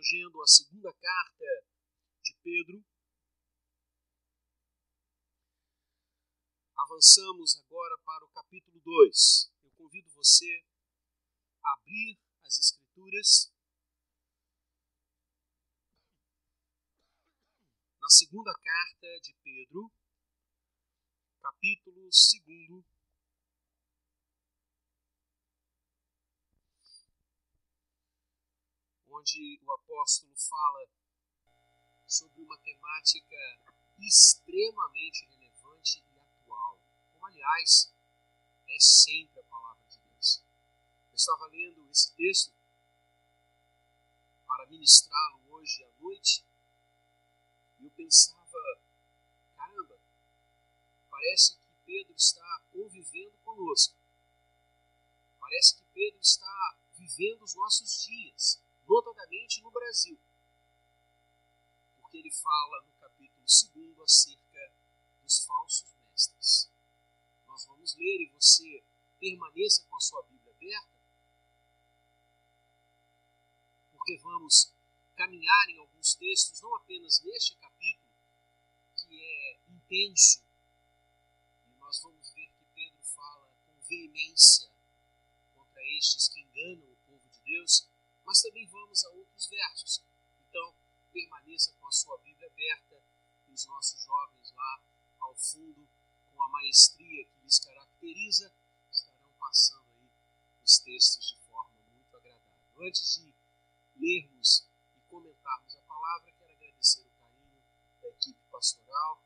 abrangendo a segunda carta de Pedro. Avançamos agora para o capítulo 2. Eu convido você a abrir as Escrituras. Na segunda carta de Pedro, capítulo 2. Onde o apóstolo fala sobre uma temática extremamente relevante e atual, como aliás é sempre a palavra de Deus. Eu estava lendo esse texto para ministrá-lo hoje à noite e eu pensava, caramba, parece que Pedro está convivendo conosco. Parece que Pedro está vivendo os nossos dias notadamente no Brasil. Porque ele fala no capítulo 2 acerca dos falsos mestres. Nós vamos ler e você permaneça com a sua Bíblia aberta, porque vamos caminhar em alguns textos, não apenas neste capítulo, que é intenso, e nós vamos ver que Pedro fala com veemência contra estes que enganam o povo de Deus, mas também vamos a outros versos. Então, permaneça com a sua Bíblia aberta e os nossos jovens lá ao fundo, com a maestria que lhes caracteriza, estarão passando aí os textos de forma muito agradável. Antes de lermos e comentarmos a palavra, quero agradecer o carinho da equipe pastoral.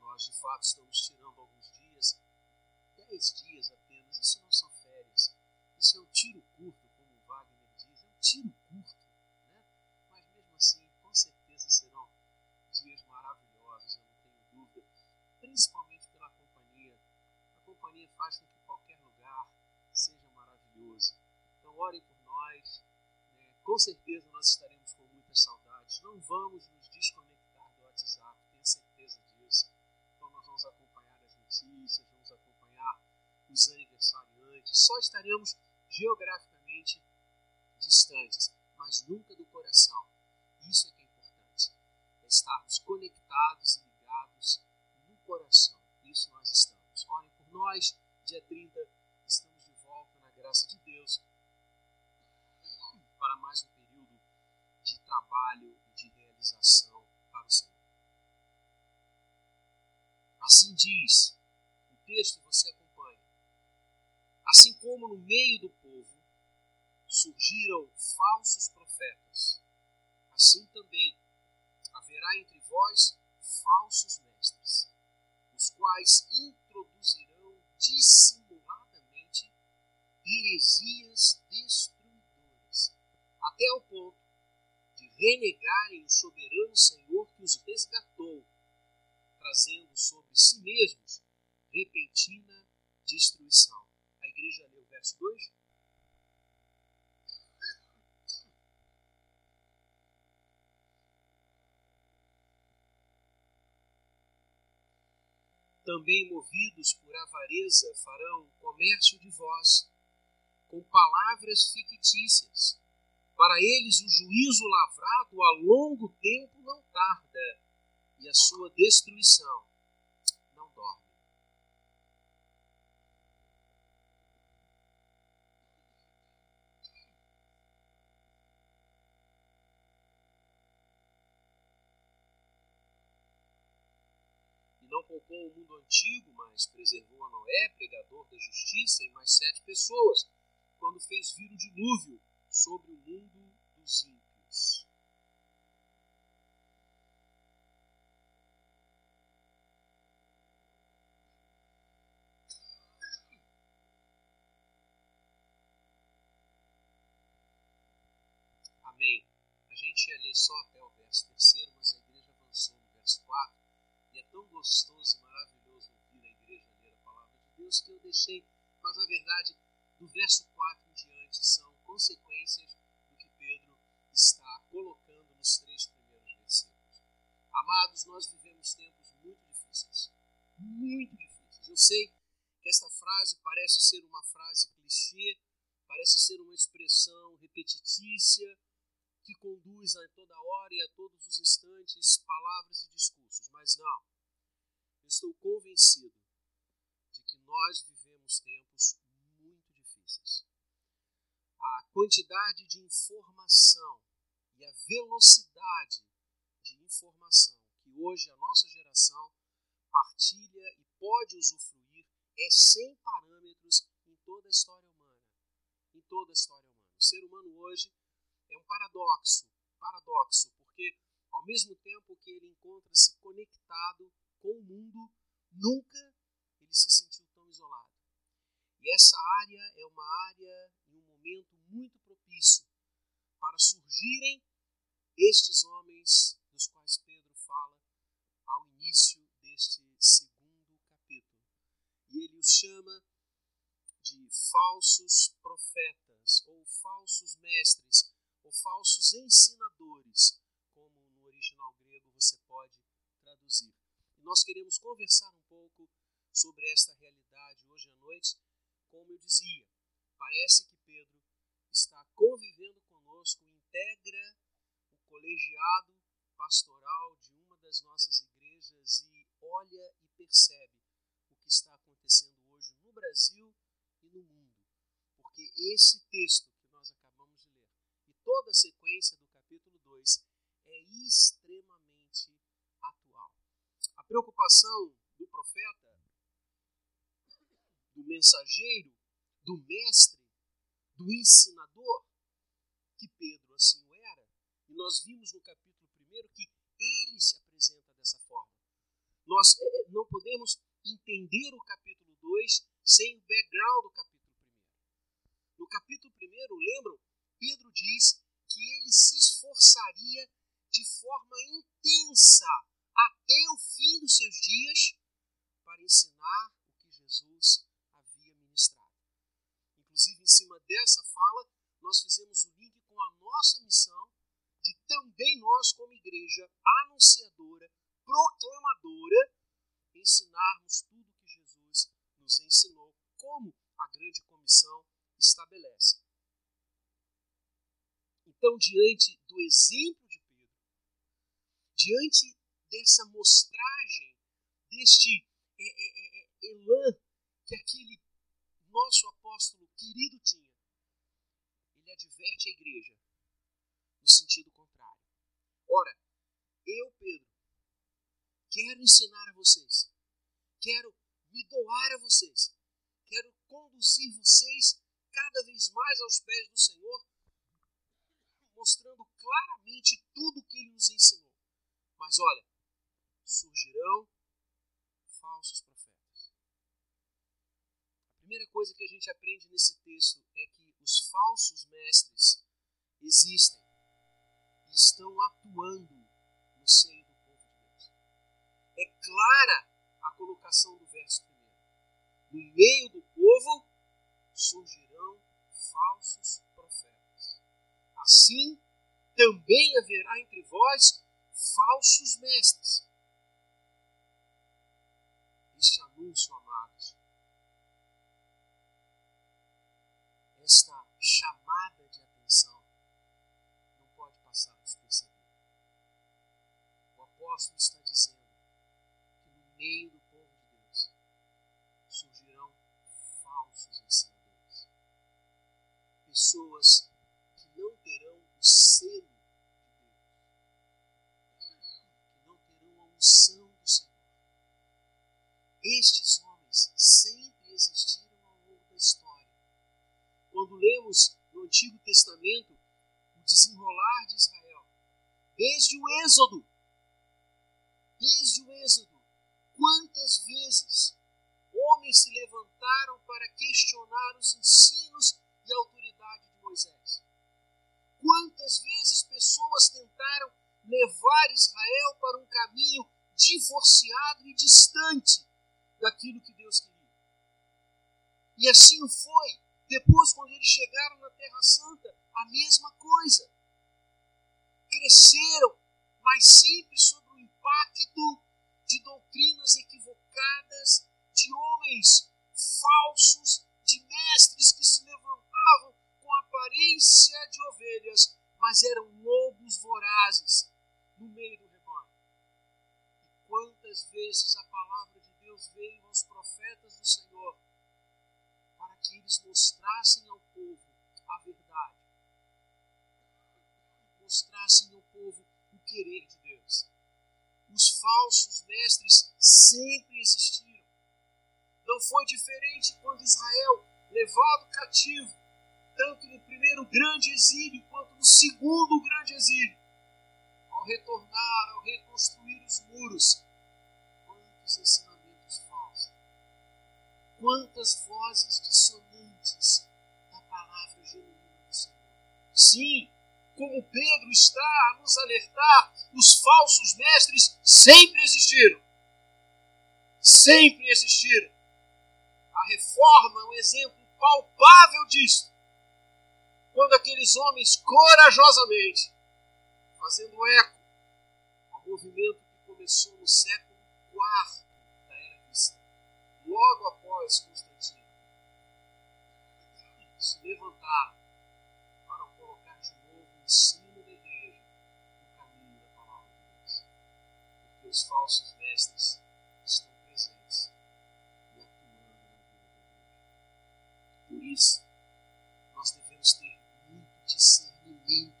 Nós, de fato, estamos tirando alguns dias, dez dias apenas. Isso não são férias, isso é um tiro curto tiro curto, né? mas mesmo assim, com certeza serão dias maravilhosos, eu não tenho dúvida, principalmente pela companhia. A companhia faz com que qualquer lugar seja maravilhoso. Então, orem por nós, né? com certeza nós estaremos com muitas saudades. Não vamos nos desconectar do WhatsApp, tenho certeza disso. Então, nós vamos acompanhar as notícias, vamos acompanhar os aniversariantes, só estaremos geograficamente distantes, mas nunca do coração. Isso é que é importante. É estarmos conectados e ligados no coração. Isso nós estamos. Orem por nós. Dia 30 estamos de volta na graça de Deus para mais um período de trabalho e de realização para o Senhor. Assim diz o texto, você acompanha. Assim como no meio do povo surgiram falsos profetas, assim também haverá entre vós falsos mestres, os quais introduzirão dissimuladamente heresias destruidoras, até ao ponto de renegarem o soberano Senhor que os resgatou, trazendo sobre si mesmos repentina destruição. A igreja leu o verso 2? Também movidos por avareza, farão comércio de vós, com palavras fictícias. Para eles o juízo lavrado a longo tempo não tarda, e a sua destruição não dorme. Poupou o mundo antigo, mas preservou a Noé, pregador da justiça, e mais sete pessoas, quando fez vir o dilúvio sobre o mundo dos ímpios. Amém. A gente ia ler só até o verso terceiro, mas a igreja avançou no verso 4 é tão gostoso e maravilhoso ouvir a igreja ler a palavra de Deus que eu deixei, mas na verdade, do verso 4 em diante são consequências do que Pedro está colocando nos três primeiros versículos. Amados, nós vivemos tempos muito difíceis. Muito difíceis. Eu sei que esta frase parece ser uma frase clichê, parece ser uma expressão repetitícia, que conduz a toda hora e a todos os instantes palavras e discursos, mas não. Estou convencido de que nós vivemos tempos muito difíceis. A quantidade de informação e a velocidade de informação que hoje a nossa geração partilha e pode usufruir é sem parâmetros em toda a história humana. Em toda a história humana. O ser humano hoje é um paradoxo, paradoxo, porque ao mesmo tempo que ele encontra-se conectado com o mundo, nunca ele se sentiu tão isolado. E essa área é uma área em um momento muito propício para surgirem estes homens dos quais Pedro fala ao início deste segundo capítulo. E ele os chama de falsos profetas ou falsos mestres ou falsos ensinadores, como no original grego você pode traduzir. E nós queremos conversar um pouco sobre esta realidade hoje à noite. Como eu dizia, parece que Pedro está convivendo conosco, integra o colegiado pastoral de uma das nossas igrejas e olha e percebe o que está acontecendo hoje no Brasil e no mundo. Porque esse texto toda a sequência do capítulo 2 é extremamente preocupação do profeta, do mensageiro, do mestre, do ensinador, que Pedro assim o era, e nós vimos no capítulo 1 que ele se apresenta dessa forma. Nós é, não podemos entender o capítulo 2 sem o background do capítulo 1. No capítulo 1, lembram? Pedro diz que ele se esforçaria de forma intensa até o fim dos seus dias para ensinar o que Jesus havia ministrado. Inclusive, em cima dessa fala, nós fizemos o link com a nossa missão de também nós, como igreja anunciadora, proclamadora, ensinarmos tudo o que Jesus nos ensinou, como a grande comissão estabelece. Então, diante do exemplo de Pedro, diante dessa mostragem, deste é, é, é, é, que aquele nosso apóstolo querido tinha, ele adverte a igreja no sentido contrário. Ora, eu, Pedro, quero ensinar a vocês, quero me doar a vocês, quero conduzir vocês cada vez mais aos pés do Senhor mostrando claramente tudo o que ele nos ensinou. Mas olha, surgirão falsos profetas. A primeira coisa que a gente aprende nesse texto é que os falsos mestres existem e estão atuando no seio do povo de Deus. É clara a colocação do verso primeiro. No meio do povo surgirão falsos Assim, também haverá entre vós falsos mestres. Anúncio, amados, esta chamada de atenção, não pode passar despercebida. O apóstolo está dizendo que no meio do povo de Deus surgirão falsos ensinadores. Pessoas Estes homens sempre existiram ao longo da história. Quando lemos no Antigo Testamento o desenrolar de Israel, desde o Êxodo, desde o Êxodo, quantas vezes homens se levantaram para questionar os ensinos e autoridade de Moisés. Quantas vezes pessoas tentaram levar Israel para um caminho divorciado e distante daquilo que Deus queria. E assim foi. Depois, quando eles chegaram na Terra Santa, a mesma coisa. Cresceram, mas sempre sob o impacto de doutrinas equivocadas, de homens falsos, de mestres que se levantavam aparência de ovelhas, mas eram lobos vorazes no meio do rebanho. E quantas vezes a palavra Deus veio aos profetas do Senhor para que eles mostrassem ao povo a verdade, mostrassem ao povo o querer de Deus. Os falsos mestres sempre existiram. Não foi diferente quando Israel, levado cativo, tanto no primeiro grande exílio quanto no segundo grande exílio, ao retornar, ao reconstruir os muros, quantos falsos, quantas vozes dissonantes da palavra genuína. Sim, como Pedro está a nos alertar, os falsos mestres sempre existiram. Sempre existiram. A reforma é um exemplo palpável disso. Quando aqueles homens corajosamente, fazendo eco ao movimento que começou no século IV logo após Constantino, se levantaram ensino da igreja no caminho da palavra de Deus. Porque os falsos mestres estão presentes e atuando na vida da igreja. Por isso, nós devemos ter muito discernimento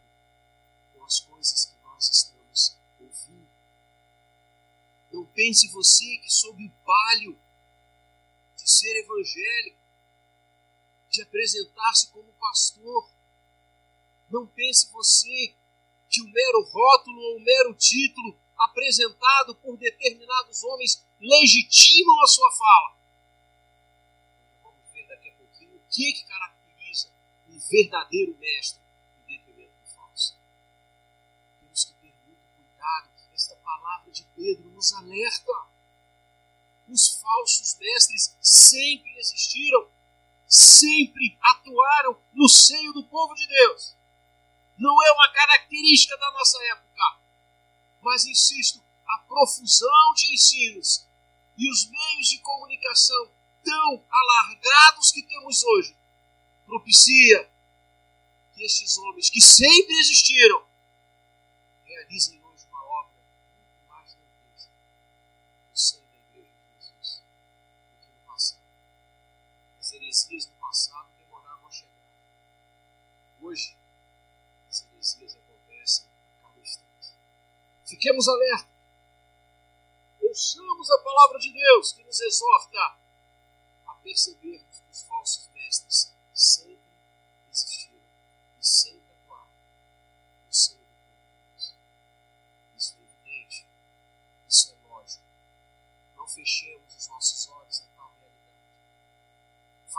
com as coisas que nós estamos ouvindo. Não pense você que, sob o palio de ser evangélico, de apresentar-se como pastor, não pense você que o mero rótulo ou o mero título apresentado por determinados homens legitimam a sua fala. Vamos ver daqui a pouquinho o que, que caracteriza um verdadeiro mestre em detrimento do falso. Temos que ter muito cuidado. Esta palavra de Pedro nos alerta. Os falsos mestres sempre existiram, sempre atuaram no seio do povo de Deus não é uma característica da nossa época. Mas insisto, a profusão de ensinos e os meios de comunicação tão alargados que temos hoje propicia que estes homens, que sempre existiram, realizem heresias no passado demoravam a chegar. Hoje, as heresias acontecem a cada instante. Fiquemos alerta. Ouçamos a palavra de Deus que nos exorta a percebermos que os falsos mestres sempre existiram e sempre atuaram no seio do povo. Isso é evidente, isso é lógico. Não fechemos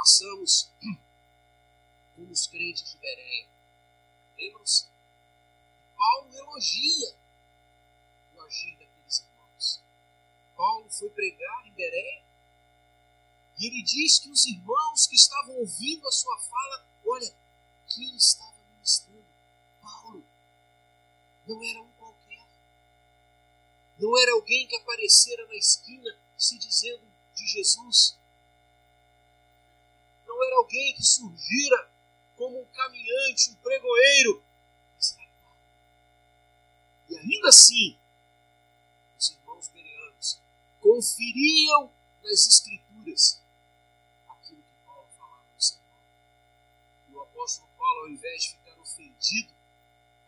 Façamos como os crentes de Bereia Lembram-se? Paulo elogia o agir daqueles irmãos. Paulo foi pregar em Bereia e ele diz que os irmãos que estavam ouvindo a sua fala, olha, quem estava ministrando? Paulo. Não era um qualquer. Não era alguém que aparecera na esquina se dizendo de Jesus. Alguém que surgira como um caminhante, um pregoeiro. E ainda assim, os irmãos bereanos conferiam nas Escrituras aquilo que Paulo falava no sermão. E o apóstolo Paulo, ao invés de ficar ofendido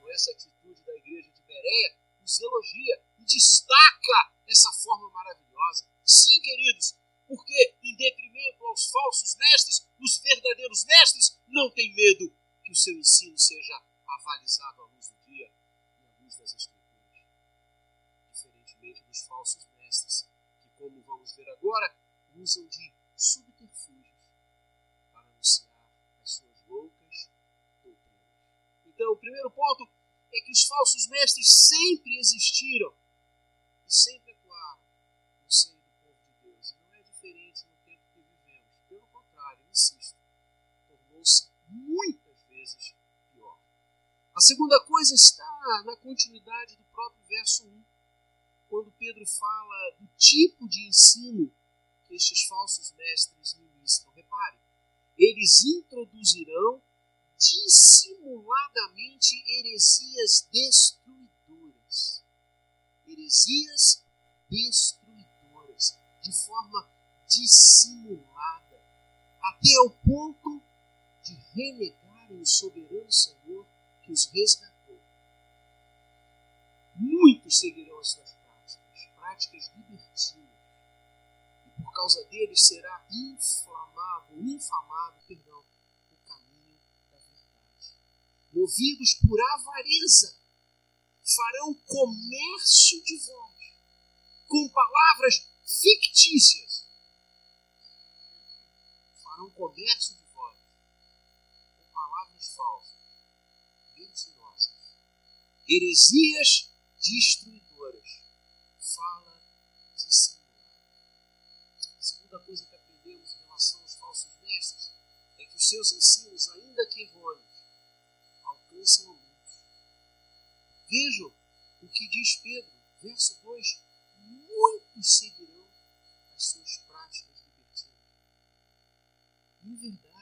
com essa atitude da igreja de Bereia, os elogia e destaca essa forma maravilhosa. Sim, queridos, porque, em detrimento aos falsos mestres, os verdadeiros mestres não têm medo que o seu ensino seja avalizado à luz do dia e à luz das Escrituras. Diferentemente dos falsos mestres, que, como vamos ver agora, usam de subterfúgios para anunciar as suas loucas doutrinas. Então, o primeiro ponto é que os falsos mestres sempre existiram e sempre muitas vezes pior. A segunda coisa está na continuidade do próprio verso 1, quando Pedro fala do tipo de ensino que estes falsos mestres ministram. Repare, eles introduzirão dissimuladamente heresias destruidoras. Heresias destruidoras, de forma dissimulada, até ao ponto de renegarem o soberano Senhor que os resgatou. Muitos seguirão as suas práticas, práticas libertinas, e por causa deles será inflamado, infamado, perdão, o caminho da verdade. Movidos por avareza, farão comércio de vós, com palavras fictícias. Farão comércio de falsas, mentirosas, heresias destruidoras. Fala dissimulada. A segunda coisa que aprendemos em relação aos falsos mestres é que os seus ensinos, ainda que errôneos, alcançam a muitos. Vejam o que diz Pedro, verso 2: muitos seguirão as suas práticas libertinas. E é verdade,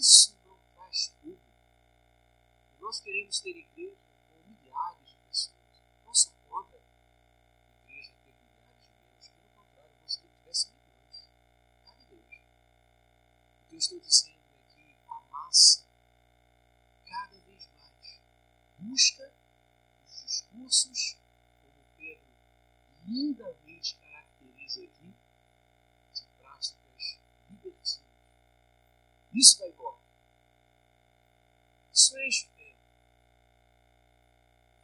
isso não traz público. Nós queremos ter igreja com milhares de pessoas. Não sou contra a igreja ter milhares de membros. Pelo contrário, eu gostaria que tivesse milhões. Cada igreja. O que eu estou dizendo é que a massa, cada vez mais, busca os discursos, como Pedro lindamente caracteriza aqui, de práticas libertinas. Isso vai embora. Isso tempo.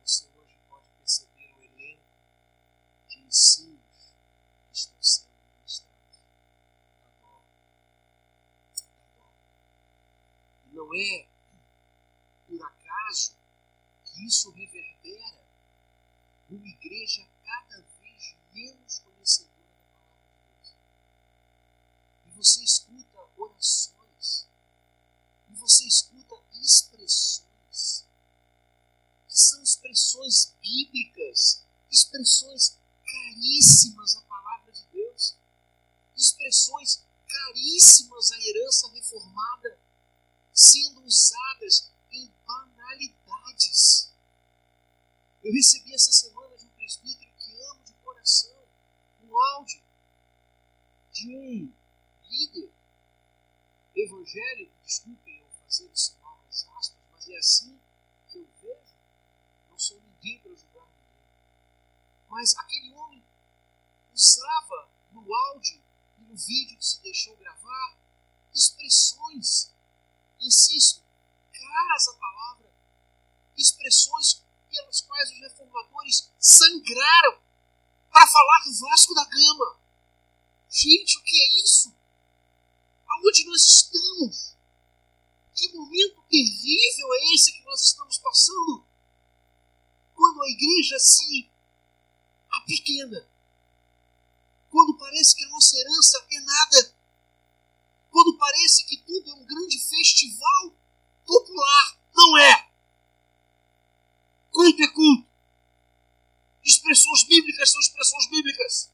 Você hoje pode perceber o elenco de ensinos que estão sendo ministrados. Da dó. E não é por acaso que isso reverbera numa igreja cada vez menos conhecedora da palavra de Deus. E você escuta orações, e você escuta expressões, que são expressões bíblicas, expressões caríssimas à palavra de Deus, expressões caríssimas à herança reformada, sendo usadas em banalidades. Eu recebi essa semana de um presbítero que amo de coração um áudio de um líder evangélico, desculpem eu fazer o sinal das aspas, mas é assim que eu vejo. Não sou ninguém para julgar ninguém. Mas aquele homem usava no áudio e no vídeo que se deixou gravar expressões, insisto, caras à palavra, expressões pelas quais os reformadores sangraram para falar do Vasco da Gama. Gente, o que é isso? Aonde nós estamos? Que momento terrível é esse que nós estamos passando? Quando a igreja se apequena. Quando parece que a nossa herança é nada. Quando parece que tudo é um grande festival popular. Não é. Culto é culto. Expressões bíblicas são expressões bíblicas.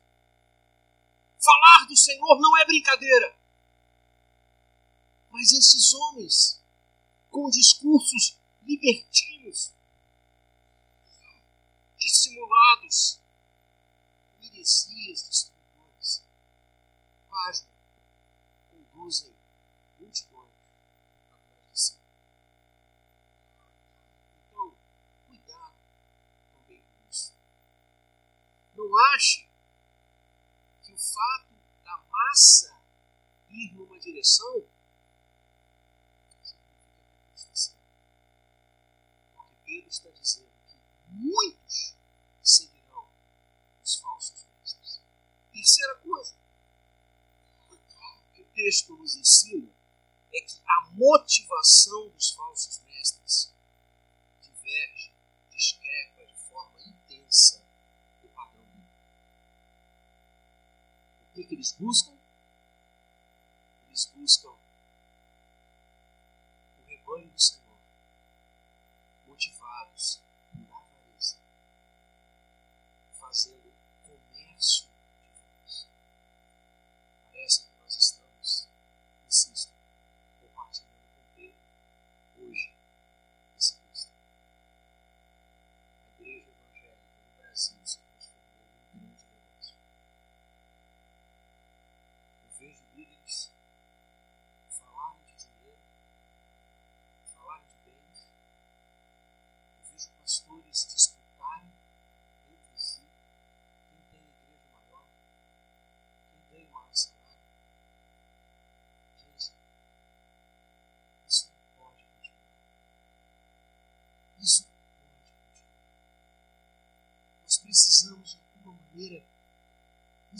Falar do Senhor não é brincadeira. Mas esses homens, com discursos libertinos, dissimulados, heresias destruidores, pasmem, conduzem multidões atrás de si. Então, cuidado também com isso. Não ache que o fato da massa ir numa direção Pedro está dizendo que muitos seguirão os falsos mestres. Terceira coisa que o texto nos ensina é que a motivação dos falsos mestres diverge, discrepa de forma intensa do padrão bíblico. O que, que eles buscam? Eles buscam o rebanho do Senhor,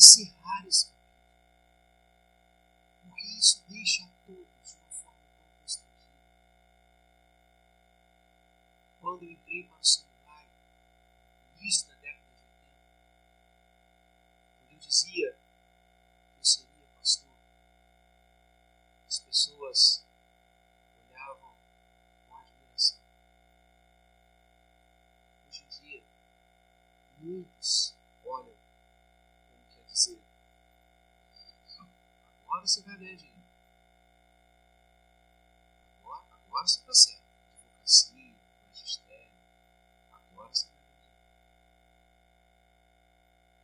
encerrar esse capítulo. Porque isso deixa a todos uma forma tão constrangida. Quando eu entrei para o seminário, no início agora. Agora, você está certo. Advocacia, magistério, agora você vai dinheiro.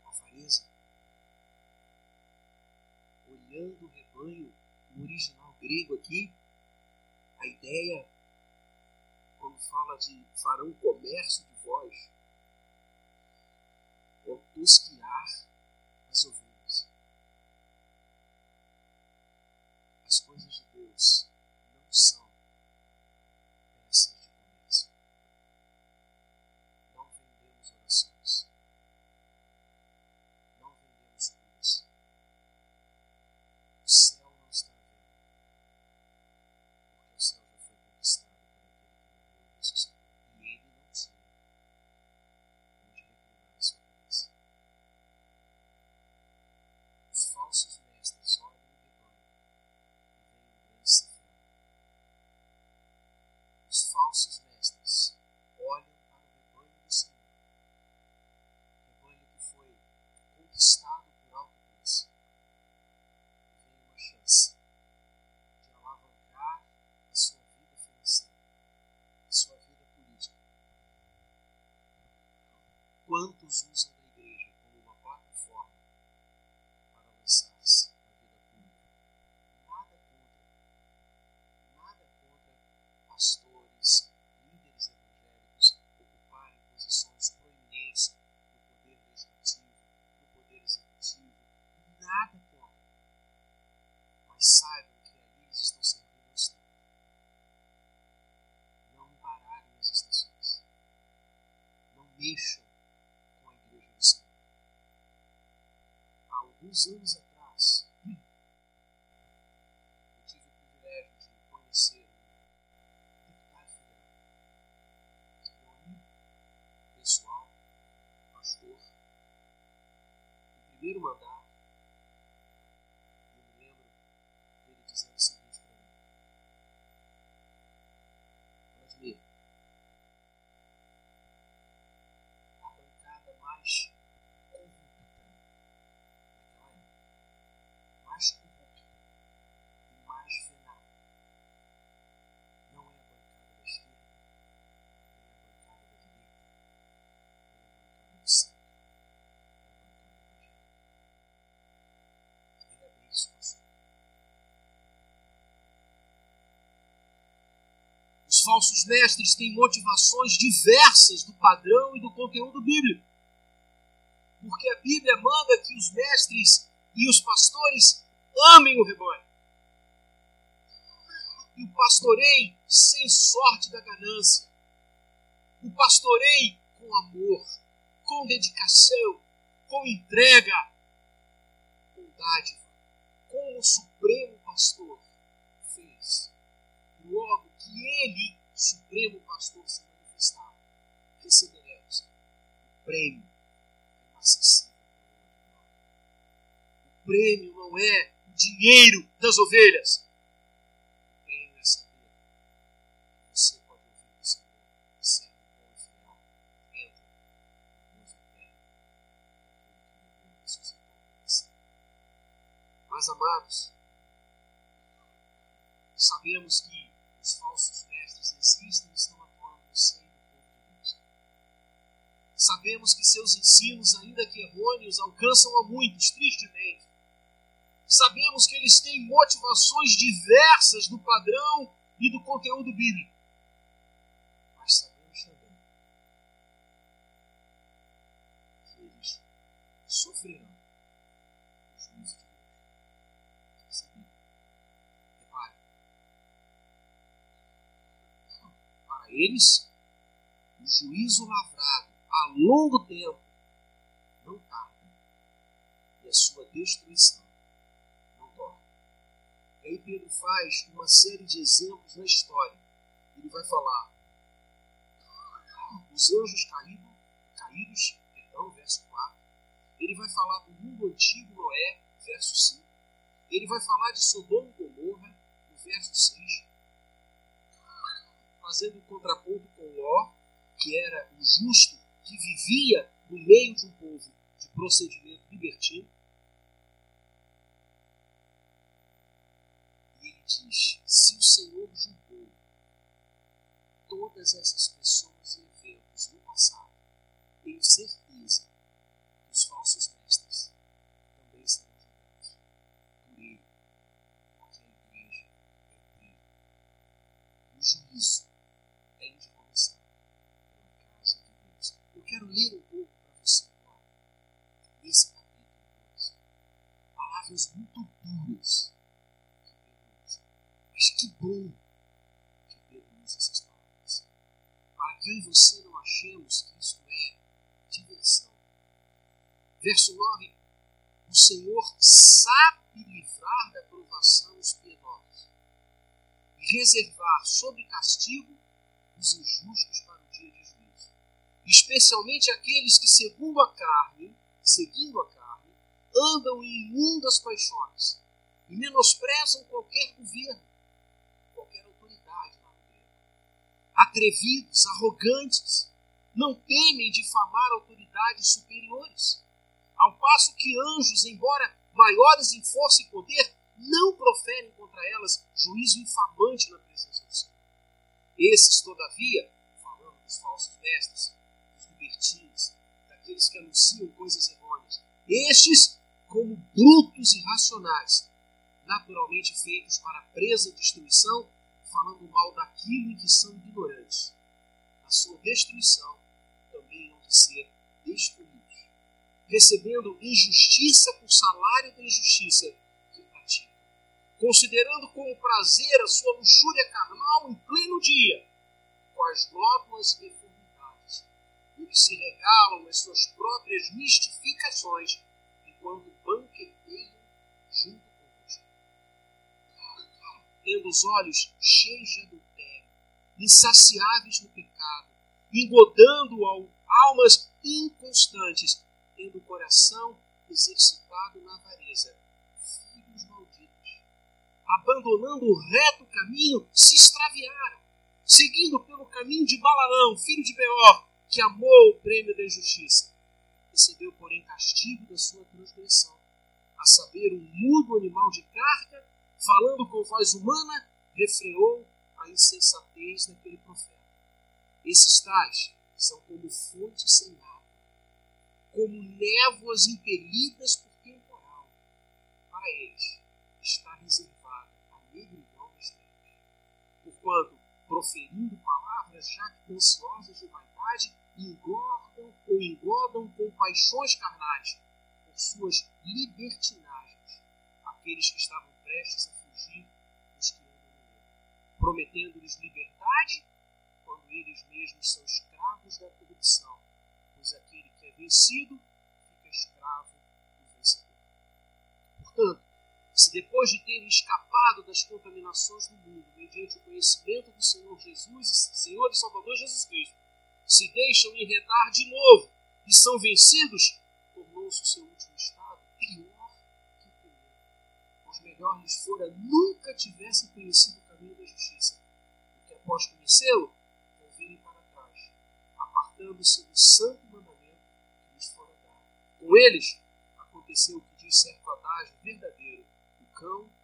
Avareza. Olhando o rebanho no original grego aqui, a ideia, quando fala de farão comércio de voz, é o tosquiar as ovelhas. As coisas Quantos usam alguns anos atrás, falsos mestres têm motivações diversas do padrão e do conteúdo bíblico. Porque a Bíblia manda que os mestres e os pastores amem o rebanho. E o pastoreiem sem sorte da ganância. o pastorei com amor, com dedicação, com entrega, com dádiva, como o Supremo Pastor fez. Logo que ele, Supremo Pastor, se manifestar, receberemos o prêmio inacessível. O prêmio não é o dinheiro das ovelhas. O prêmio é saber que você pode ouvir o Senhor, servo bom e fiel, entra no Deus eterno, daquele que ressuscitou você. Mas, amados, sabemos que existem estão atuando no seio do povo de Deus. Sabemos que seus ensinos, ainda que errôneos, alcançam a muitos, tristemente. Sabemos que eles têm motivações diversas do padrão e do conteúdo bíblico. Mas sabemos também que eles sofrerão eles, o juízo lavrado a longo tempo não tarda e a sua destruição não dorme. E aí Pedro faz uma série de exemplos na história. Ele vai falar os anjos caídos, caídos, perdão, verso 4. Ele vai falar do mundo antigo Noé, verso 5. Ele vai falar de Sodoma e Gomorra, no verso 6 fazendo um contraponto com Ló, que era o justo que vivia no meio de um povo de procedimento libertino. E ele diz: se o Senhor julgou todas essas pessoas e eventos no passado, tenho certeza que os falsos mestres também serão julgados por ele, porque a igreja é dele. O juízo ler um pouco para você agora, nesse capítulo 2. Palavras muito duras que Pedro usa. Mas que bom que Pedro usa essas palavras. Para que eu e você não achemos que isto é diversão. Verso 9: O Senhor sabe livrar da provação os piedosos e reservar sob castigo os injustos para especialmente aqueles que, segundo a carne, seguindo a carne, andam em imundas paixões e menosprezam qualquer governo, qualquer autoridade na governo. Atrevidos, arrogantes, não temem difamar autoridades superiores, ao passo que anjos, embora maiores em força e poder, não proferem contra elas juízo infamante na presença do Senhor. Esses, todavia, falando dos falsos mestres, daqueles que anunciam coisas errôneas. Estes, como brutos e racionais, naturalmente feitos para presa e destruição, falando mal daquilo em que são ignorantes. Na sua destruição também hão de ser destruídos, recebendo injustiça por salário da injustiça que praticam, considerando como prazer a sua luxúria carnal em pleno dia, com as e e que se regalam nas suas próprias mistificações enquanto banqueteiam junto convosco. Tendo os olhos cheios de adultério, insaciáveis no pecado, engodando almas inconstantes, tendo o coração exercitado na avareza, filhos malditos, abandonando o reto caminho, se extraviaram, seguindo pelo caminho de Balaão, filho de Beor, que amou o prêmio da injustiça, recebeu, porém, castigo da sua transgressão, a saber, um mudo animal de carga, falando com voz humana, refreou a insensatez daquele profeta. Esses tais são como fontes sem água, como névoas impelidas por temporal. Para eles está reservada a negridão das trevas. Porquanto, proferindo palavras jactanciosas de vaidade, engordam ou engodam com paixões carnais por suas libertinagens aqueles que estavam prestes a fugir dos que andam no prometendo-lhes liberdade quando eles mesmos são escravos da corrupção, pois aquele que é vencido fica escravo do vencedor. Portanto, se depois de terem escapado das contaminações do mundo, mediante o conhecimento do Senhor Jesus, Senhor e Salvador Jesus Cristo, se deixam enredar de novo e são vencidos, tornou-se o seu último estado pior que o primeiro. Pois melhor lhes fora nunca tivessem conhecido o caminho da justiça, porque após conhecê-lo, volverem para trás, apartando-se do santo mandamento que lhes fora dado. Com eles aconteceu o que diz certo adágio verdadeiro Cool.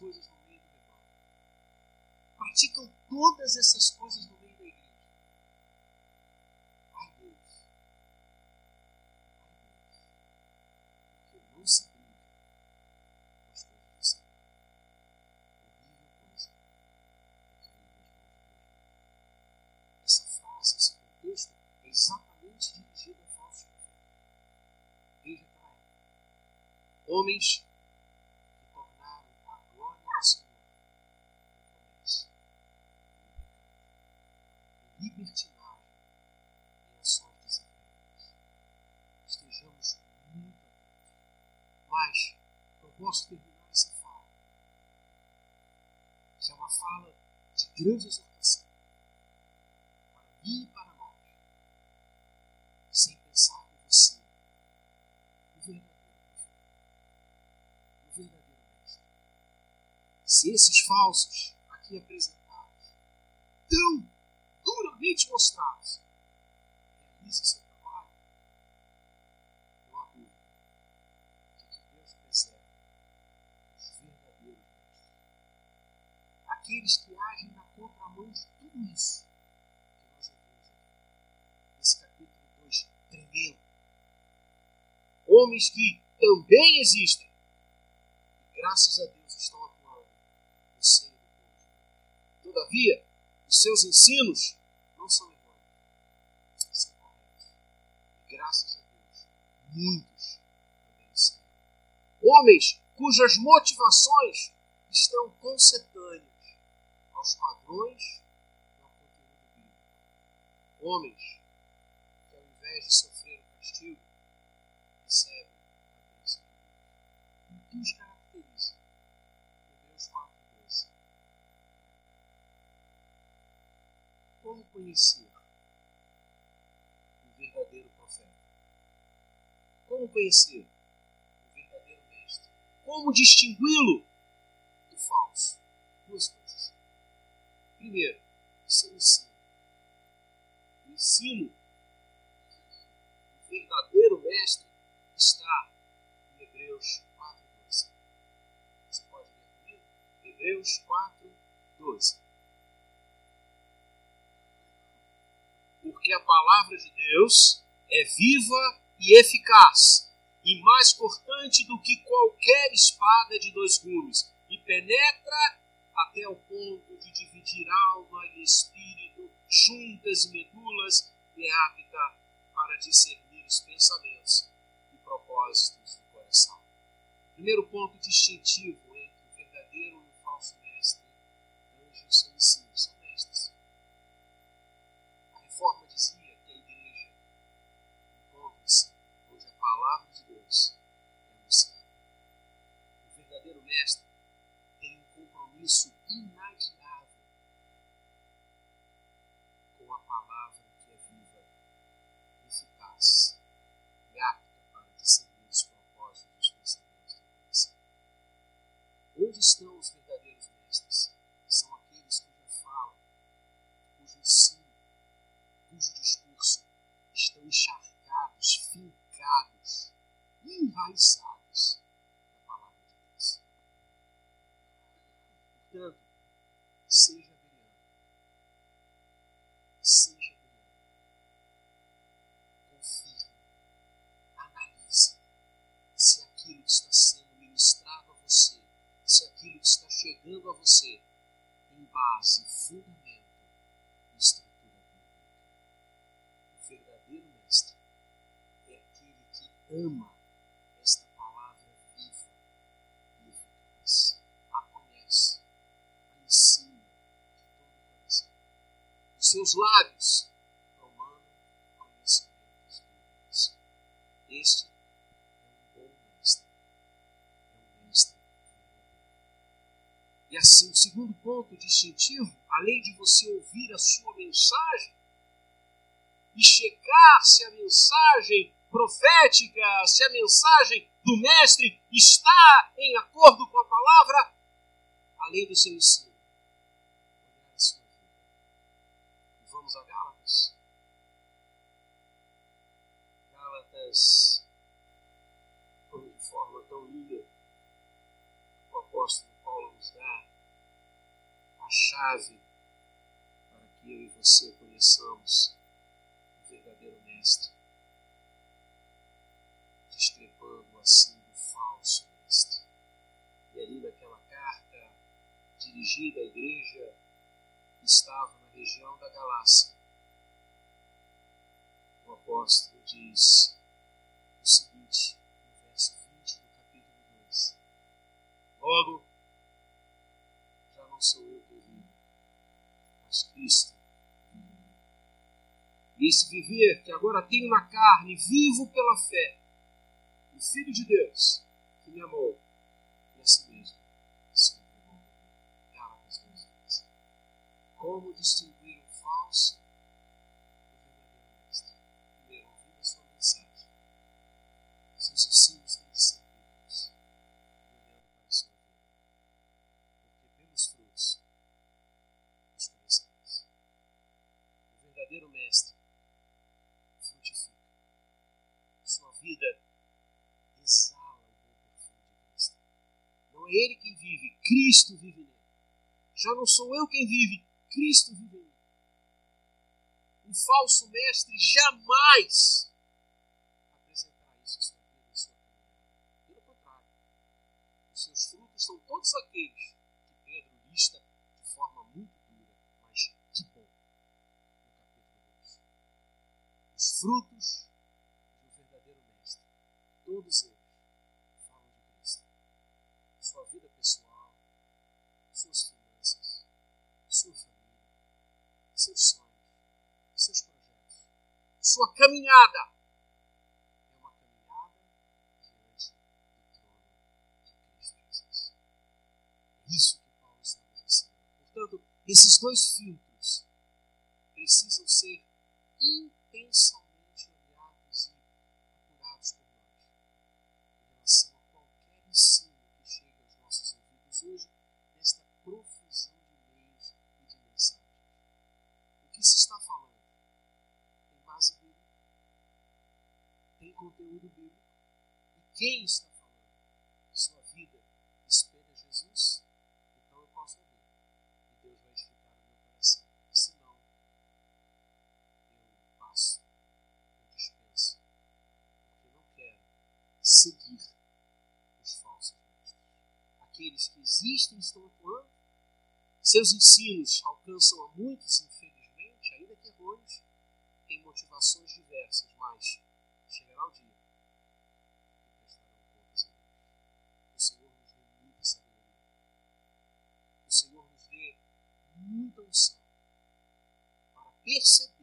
Coisas no meio do rebanho. Praticam todas essas coisas no meio da igreja. Ai Deus. Ai Deus. Porque não se brinca com as coisas do Senhor. Horrível coisa é cair nas mãos de Deus. Essa frase, esse contexto é exatamente dirigido a falsos Homens grande exortação para mim e para nós, sem pensar que você, o verdadeiro se esses falsos aqui apresentados, tão duramente mostrados, realizam seu trabalho, não há dúvida de que Deus preserva os verdadeiros mestres. Aqueles que agem na contramão de tudo isso que nós ouvimos aqui, nesse capítulo 2 tremendo. Homens que também existem, e graças a Deus estão no seio do povo. Todavia, os seus ensinos não são errôneos, são corretos. E graças a Deus, muitos também são. Homens cujas motivações estão concetâneas aos padrões e ao conteúdo bíblico. Homens que, ao invés de sofrer o castigo, recebem a bênção de Deus. O que os caracteriza? Hebreus 4. Como conhecer o verdadeiro profeta? Como conhecer o verdadeiro mestre? Como distingui-lo do falso? Duas. Primeiro, seu ensino. O ensino do verdadeiro mestre está em Hebreus 4,12. Você pode ler comigo? Hebreus 4,12. porque a palavra de Deus é viva e eficaz, e mais cortante do que qualquer espada de dois gumes, e penetra até o ponto de dividir alma e espírito, juntas e medulas, e é apta para discernir os pensamentos e propósitos do coração. Primeiro ponto distintivo estão os verdadeiros mestres? São aqueles cuja fala, cujo ensino, cujo discurso estão encharcados, fincados, enraizadas fundamento e estrutura bíblica. O verdadeiro mestre é aquele que ama esta palavra viva e eficaz. A conhece, a ensina de todo o coração. Os seus lábios E assim, o segundo ponto distintivo, além de você ouvir a sua mensagem e checar se a mensagem profética, se a mensagem do Mestre está em acordo com a palavra, além do seu ensino. A sua vida. Vamos a Gálatas. Gálatas, a chave para que eu e você conheçamos o verdadeiro Mestre discrepando assim do falso mestre. E ali naquela carta dirigida à igreja que estava na região da Galácia, o apóstolo diz o seguinte, no verso 20 do capítulo 2: Logo, mas Cristo. E esse viver que agora tenho na carne, vivo pela fé o Filho de Deus, que me amou e a si mesmo se entregou. Gálatas 2, Como distinguir o falso Cristo vive nele. Já não sou eu quem vive, Cristo vive em mim. Um falso mestre jamais apresentará isso em sua vida, em sua caminhada. Pelo contrário, os seus frutos são todos aqueles que Pedro lista de forma muito dura, mas que bom, no capítulo 2. Os frutos de um verdadeiro mestre, todos eles sua caminhada. É uma caminhada diante do trono de Cristo Jesus. É isso que Paulo está nos ensinando. Portanto, esses dois filtros precisam ser intensamente quem está falando? Sua vida espelha Jesus? Então eu posso ouvir, e Deus vai edificar o meu coração. Se não, eu passo, eu dispenso, porque eu não quero seguir os falsos mestres. Aqueles que existem estão atuando, seus ensinos alcançam a muitos, infelizmente, ainda que errôneos, têm motivações diversas, mas chegará o dia muita unção para perceber